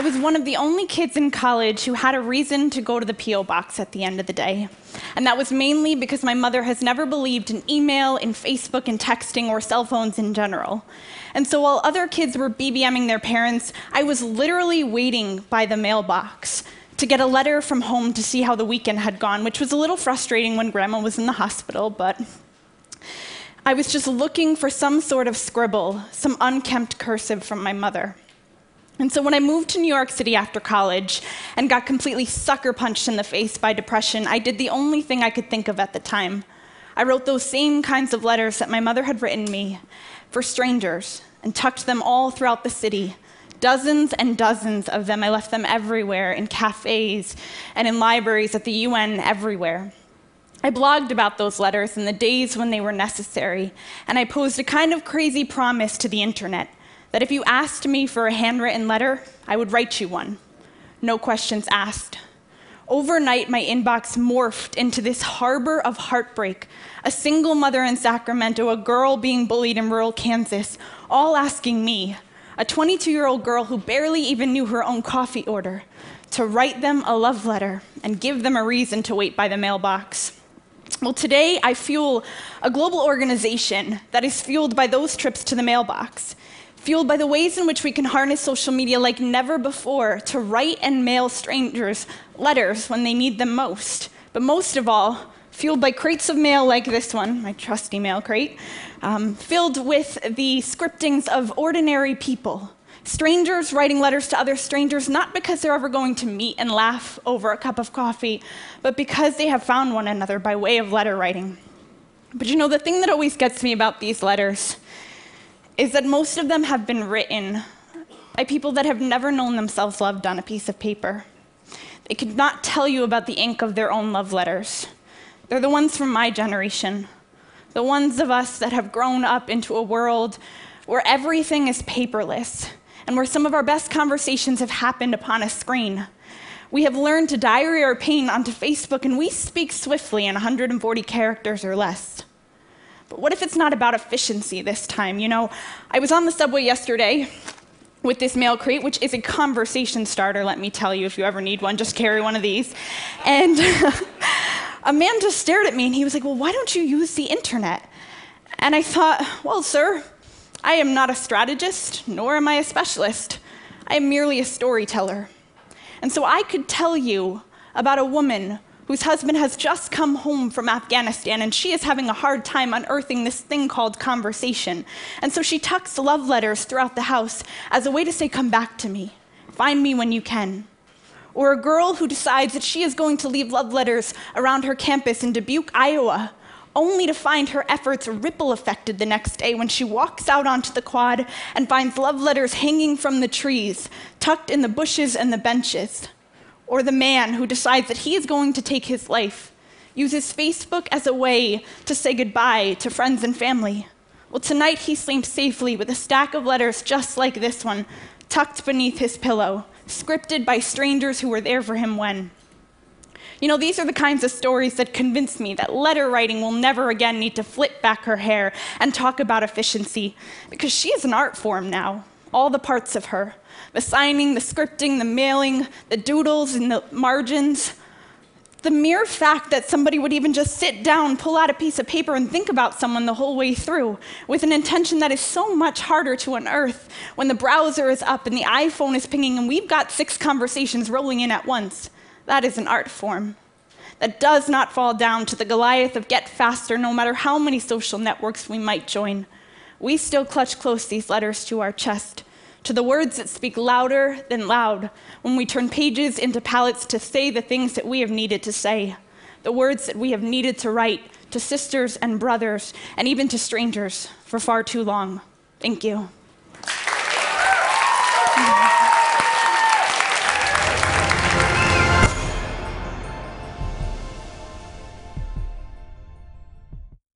was one of the only kids in college who had a reason to go to the P.O. box at the end of the day. And that was mainly because my mother has never believed in email, in Facebook, and texting, or cell phones in general. And so while other kids were BBMing their parents, I was literally waiting by the mailbox to get a letter from home to see how the weekend had gone, which was a little frustrating when grandma was in the hospital, but I was just looking for some sort of scribble, some unkempt cursive from my mother. And so when I moved to New York City after college and got completely sucker punched in the face by depression, I did the only thing I could think of at the time. I wrote those same kinds of letters that my mother had written me for strangers and tucked them all throughout the city. Dozens and dozens of them. I left them everywhere in cafes and in libraries, at the UN, everywhere. I blogged about those letters in the days when they were necessary, and I posed a kind of crazy promise to the internet that if you asked me for a handwritten letter, I would write you one. No questions asked. Overnight, my inbox morphed into this harbor of heartbreak. A single mother in Sacramento, a girl being bullied in rural Kansas, all asking me, a 22 year old girl who barely even knew her own coffee order, to write them a love letter and give them a reason to wait by the mailbox. Well, today I fuel a global organization that is fueled by those trips to the mailbox fueled by the ways in which we can harness social media like never before to write and mail strangers letters when they need them most. But most of all, fueled by crates of mail like this one, my trusty mail crate, um, filled with the scriptings of ordinary people. Strangers writing letters to other strangers, not because they're ever going to meet and laugh over a cup of coffee, but because they have found one another by way of letter writing. But you know, the thing that always gets me about these letters is that most of them have been written by people that have never known themselves loved on a piece of paper. They could not tell you about the ink of their own love letters. They're the ones from my generation, the ones of us that have grown up into a world where everything is paperless and where some of our best conversations have happened upon a screen. We have learned to diary our pain onto Facebook and we speak swiftly in 140 characters or less. But what if it's not about efficiency this time? You know, I was on the subway yesterday with this mail crate, which is a conversation starter, let me tell you, if you ever need one, just carry one of these. And a man just stared at me and he was like, Well, why don't you use the internet? And I thought, Well, sir, I am not a strategist, nor am I a specialist. I am merely a storyteller. And so I could tell you about a woman whose husband has just come home from Afghanistan and she is having a hard time unearthing this thing called conversation. And so she tucks love letters throughout the house as a way to say, Come back to me, find me when you can. Or a girl who decides that she is going to leave love letters around her campus in Dubuque, Iowa, only to find her efforts ripple affected the next day when she walks out onto the quad and finds love letters hanging from the trees, tucked in the bushes and the benches or the man who decides that he is going to take his life uses Facebook as a way to say goodbye to friends and family. Well, tonight he sleeps safely with a stack of letters just like this one tucked beneath his pillow, scripted by strangers who were there for him when. You know, these are the kinds of stories that convince me that letter writing will never again need to flip back her hair and talk about efficiency, because she is an art form now, all the parts of her the signing, the scripting, the mailing, the doodles, and the margins. The mere fact that somebody would even just sit down, pull out a piece of paper, and think about someone the whole way through with an intention that is so much harder to unearth when the browser is up and the iPhone is pinging and we've got six conversations rolling in at once. That is an art form that does not fall down to the Goliath of get faster no matter how many social networks we might join. We still clutch close these letters to our chest to the words that speak louder than loud when we turn pages into palettes to say the things that we have needed to say, the words that we have needed to write to sisters and brothers, and even to strangers for far too long. Thank you.